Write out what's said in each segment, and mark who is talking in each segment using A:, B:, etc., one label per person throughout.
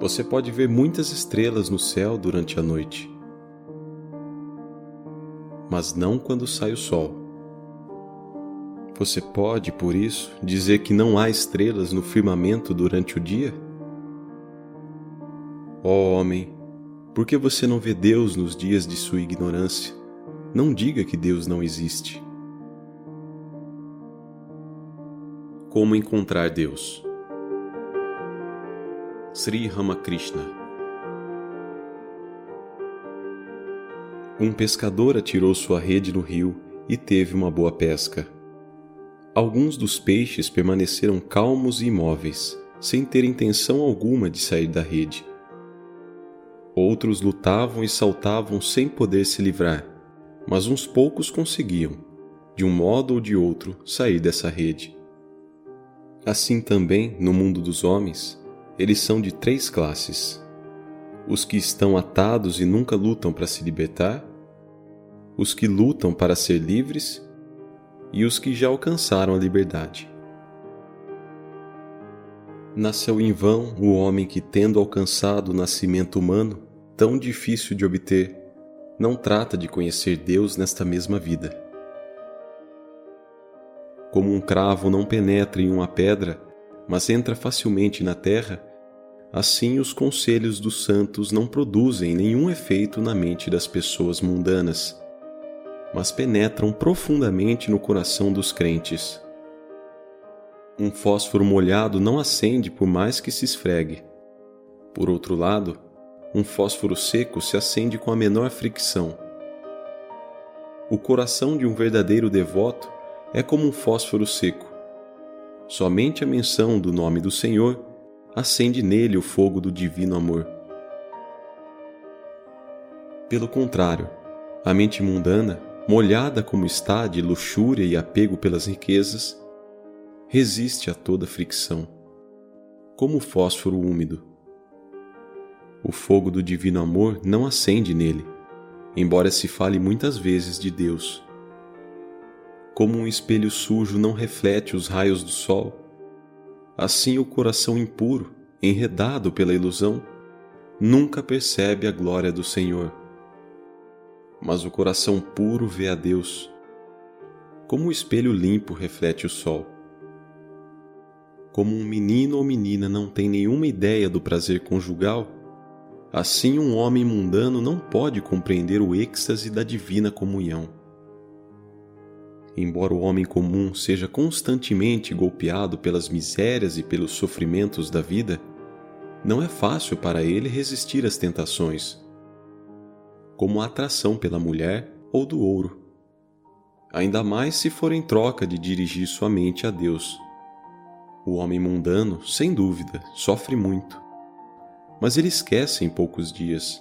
A: Você pode ver muitas estrelas no céu durante a noite, mas não quando sai o sol. Você pode, por isso, dizer que não há estrelas no firmamento durante o dia? Ó oh, homem, por que você não vê Deus nos dias de sua ignorância? Não diga que Deus não existe. Como encontrar Deus? Sri Ramakrishna Um pescador atirou sua rede no rio e teve uma boa pesca. Alguns dos peixes permaneceram calmos e imóveis, sem ter intenção alguma de sair da rede. Outros lutavam e saltavam sem poder se livrar, mas uns poucos conseguiam, de um modo ou de outro, sair dessa rede. Assim também, no mundo dos homens, eles são de três classes: os que estão atados e nunca lutam para se libertar, os que lutam para ser livres e os que já alcançaram a liberdade. Nasceu em vão o homem que, tendo alcançado o nascimento humano, tão difícil de obter, não trata de conhecer Deus nesta mesma vida. Como um cravo não penetra em uma pedra, mas entra facilmente na terra, Assim, os conselhos dos santos não produzem nenhum efeito na mente das pessoas mundanas, mas penetram profundamente no coração dos crentes. Um fósforo molhado não acende por mais que se esfregue. Por outro lado, um fósforo seco se acende com a menor fricção. O coração de um verdadeiro devoto é como um fósforo seco. Somente a menção do nome do Senhor acende nele o fogo do divino amor. Pelo contrário, a mente mundana, molhada como está de luxúria e apego pelas riquezas, resiste a toda fricção, como o fósforo úmido. O fogo do divino amor não acende nele, embora se fale muitas vezes de Deus. Como um espelho sujo não reflete os raios do sol, Assim, o coração impuro, enredado pela ilusão, nunca percebe a glória do Senhor. Mas o coração puro vê a Deus, como o espelho limpo reflete o sol. Como um menino ou menina não tem nenhuma ideia do prazer conjugal, assim um homem mundano não pode compreender o êxtase da divina comunhão. Embora o homem comum seja constantemente golpeado pelas misérias e pelos sofrimentos da vida, não é fácil para ele resistir às tentações, como a atração pela mulher ou do ouro. Ainda mais se for em troca de dirigir sua mente a Deus. O homem mundano, sem dúvida, sofre muito, mas ele esquece em poucos dias.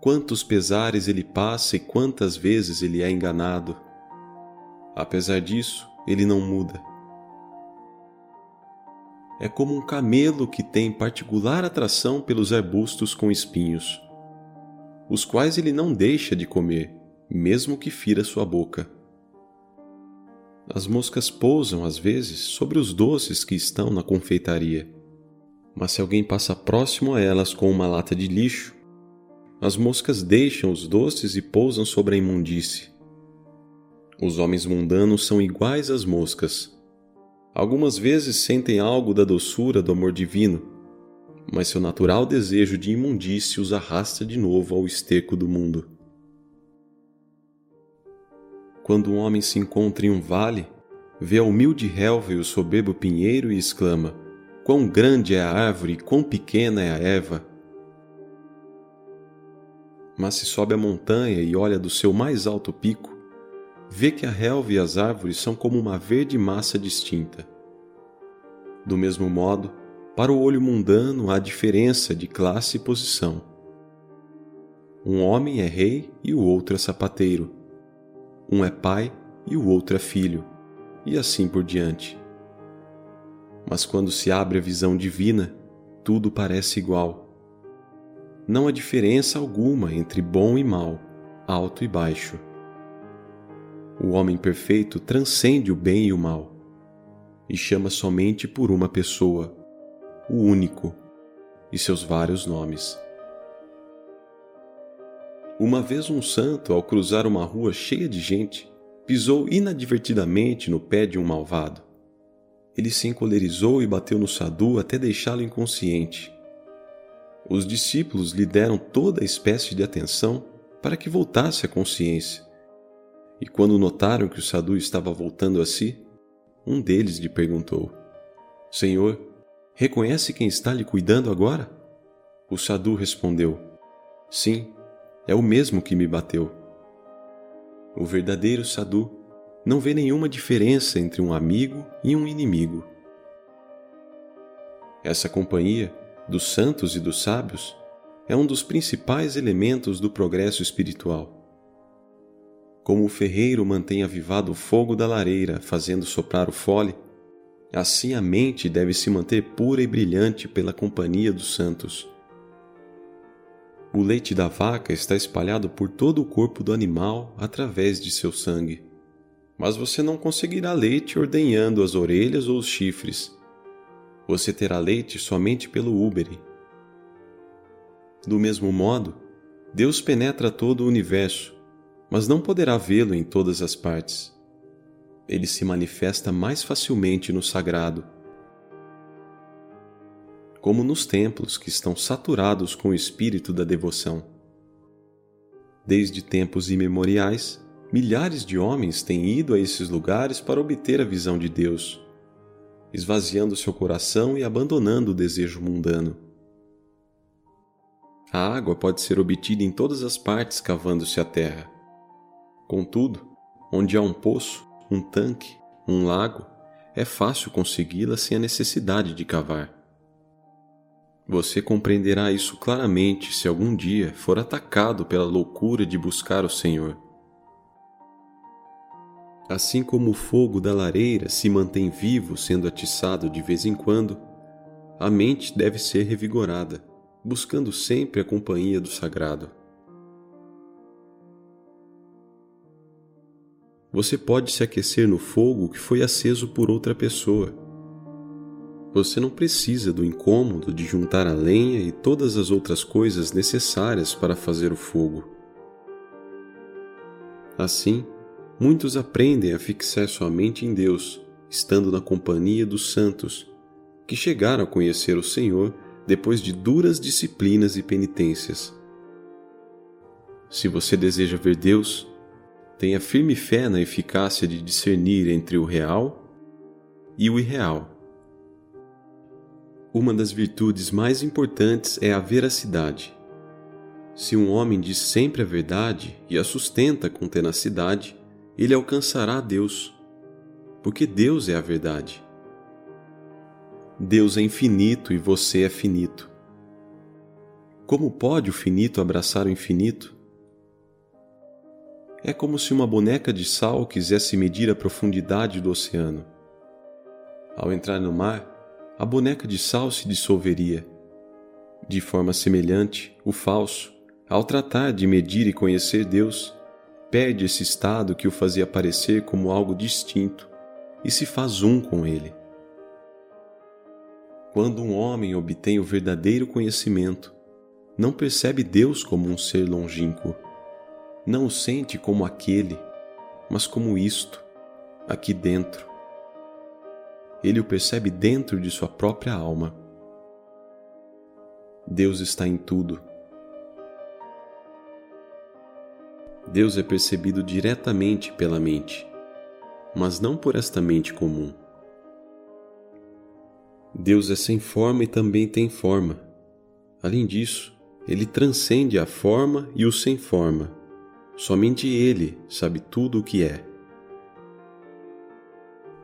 A: Quantos pesares ele passa e quantas vezes ele é enganado Apesar disso, ele não muda. É como um camelo que tem particular atração pelos arbustos com espinhos, os quais ele não deixa de comer, mesmo que fira sua boca. As moscas pousam, às vezes, sobre os doces que estão na confeitaria, mas se alguém passa próximo a elas com uma lata de lixo, as moscas deixam os doces e pousam sobre a imundície. Os homens mundanos são iguais às moscas. Algumas vezes sentem algo da doçura do amor divino, mas seu natural desejo de imundície os arrasta de novo ao esterco do mundo. Quando um homem se encontra em um vale, vê a humilde relva e o soberbo pinheiro e exclama: Quão grande é a árvore e quão pequena é a erva! Mas se sobe a montanha e olha do seu mais alto pico, vê que a relva e as árvores são como uma verde massa distinta. Do mesmo modo, para o olho mundano há diferença de classe e posição. Um homem é rei e o outro é sapateiro. Um é pai e o outro é filho, e assim por diante. Mas quando se abre a visão divina, tudo parece igual. Não há diferença alguma entre bom e mal, alto e baixo. O homem perfeito transcende o bem e o mal e chama somente por uma pessoa, o único, e seus vários nomes. Uma vez um santo, ao cruzar uma rua cheia de gente, pisou inadvertidamente no pé de um malvado. Ele se encolerizou e bateu no Sadu até deixá-lo inconsciente. Os discípulos lhe deram toda a espécie de atenção para que voltasse à consciência. E quando notaram que o Sadu estava voltando a si, um deles lhe perguntou: Senhor, reconhece quem está lhe cuidando agora? O Sadu respondeu: Sim, é o mesmo que me bateu. O verdadeiro Sadu não vê nenhuma diferença entre um amigo e um inimigo. Essa companhia dos santos e dos sábios é um dos principais elementos do progresso espiritual. Como o ferreiro mantém avivado o fogo da lareira, fazendo soprar o fole, assim a mente deve se manter pura e brilhante pela companhia dos santos. O leite da vaca está espalhado por todo o corpo do animal através de seu sangue. Mas você não conseguirá leite ordenhando as orelhas ou os chifres. Você terá leite somente pelo úbere. Do mesmo modo, Deus penetra todo o universo, mas não poderá vê-lo em todas as partes. Ele se manifesta mais facilmente no sagrado como nos templos que estão saturados com o espírito da devoção. Desde tempos imemoriais, milhares de homens têm ido a esses lugares para obter a visão de Deus, esvaziando seu coração e abandonando o desejo mundano. A água pode ser obtida em todas as partes cavando-se a terra. Contudo, onde há um poço, um tanque, um lago, é fácil consegui-la sem a necessidade de cavar. Você compreenderá isso claramente se algum dia for atacado pela loucura de buscar o Senhor. Assim como o fogo da lareira se mantém vivo sendo atiçado de vez em quando, a mente deve ser revigorada, buscando sempre a companhia do sagrado. Você pode se aquecer no fogo que foi aceso por outra pessoa você não precisa do incômodo de juntar a lenha e todas as outras coisas necessárias para fazer o fogo. Assim, muitos aprendem a fixar sua mente em Deus, estando na companhia dos santos, que chegaram a conhecer o Senhor depois de duras disciplinas e penitências. Se você deseja ver Deus, tenha firme fé na eficácia de discernir entre o real e o irreal uma das virtudes mais importantes é a veracidade. Se um homem diz sempre a verdade e a sustenta com tenacidade, ele alcançará Deus, porque Deus é a verdade. Deus é infinito e você é finito. Como pode o finito abraçar o infinito? É como se uma boneca de sal quisesse medir a profundidade do oceano. Ao entrar no mar, a boneca de sal se dissolveria. De forma semelhante, o falso, ao tratar de medir e conhecer Deus, perde esse estado que o fazia parecer como algo distinto e se faz um com ele. Quando um homem obtém o verdadeiro conhecimento, não percebe Deus como um ser longínquo, não o sente como aquele, mas como isto, aqui dentro, ele o percebe dentro de sua própria alma. Deus está em tudo. Deus é percebido diretamente pela mente, mas não por esta mente comum. Deus é sem forma e também tem forma. Além disso, ele transcende a forma e o sem forma. Somente ele sabe tudo o que é.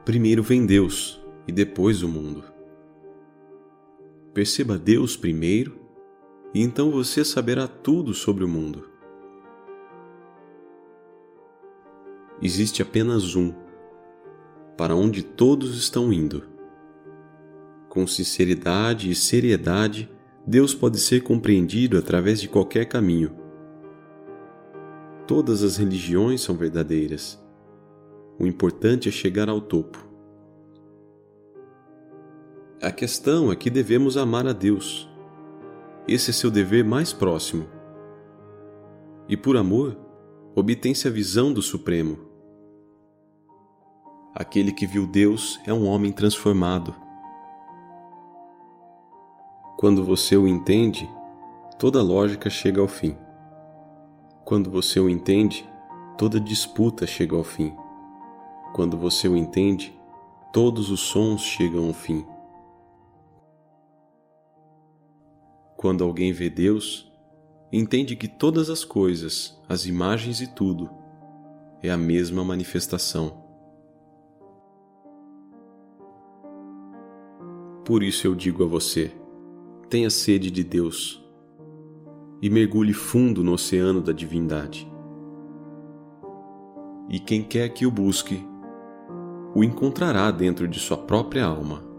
A: Primeiro vem Deus, e depois o mundo. Perceba Deus primeiro, e então você saberá tudo sobre o mundo. Existe apenas um, para onde todos estão indo. Com sinceridade e seriedade, Deus pode ser compreendido através de qualquer caminho. Todas as religiões são verdadeiras. O importante é chegar ao topo. A questão é que devemos amar a Deus, esse é seu dever mais próximo. E por amor, obtém-se a visão do Supremo. Aquele que viu Deus é um homem transformado. Quando você o entende, toda lógica chega ao fim. Quando você o entende, toda disputa chega ao fim. Quando você o entende, todos os sons chegam ao fim. Quando alguém vê Deus, entende que todas as coisas, as imagens e tudo, é a mesma manifestação. Por isso eu digo a você: tenha sede de Deus e mergulhe fundo no oceano da divindade. E quem quer que o busque, o encontrará dentro de sua própria alma.